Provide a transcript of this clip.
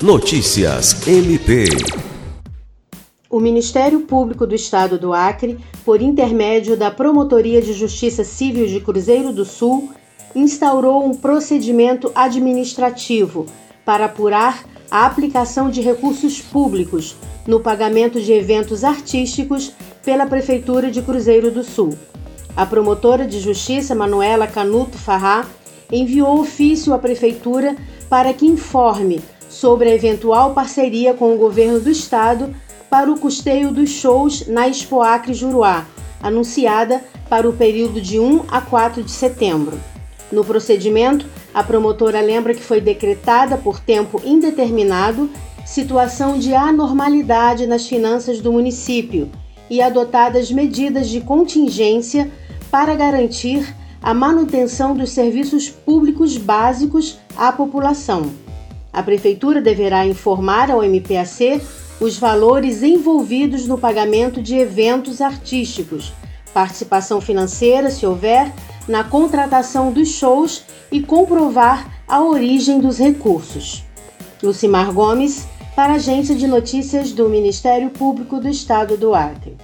Notícias MP. O Ministério Público do Estado do Acre, por intermédio da Promotoria de Justiça Civil de Cruzeiro do Sul, instaurou um procedimento administrativo para apurar a aplicação de recursos públicos no pagamento de eventos artísticos pela Prefeitura de Cruzeiro do Sul. A promotora de justiça Manuela Canuto Farrá enviou ofício à Prefeitura para que informe sobre a eventual parceria com o governo do estado para o custeio dos shows na Expo Acre Juruá, anunciada para o período de 1 a 4 de setembro. No procedimento, a promotora lembra que foi decretada por tempo indeterminado situação de anormalidade nas finanças do município e adotadas medidas de contingência para garantir a manutenção dos serviços públicos básicos à população. A Prefeitura deverá informar ao MPAC os valores envolvidos no pagamento de eventos artísticos, participação financeira, se houver, na contratação dos shows e comprovar a origem dos recursos. Lucimar Gomes, para a Agência de Notícias do Ministério Público do Estado do Acre.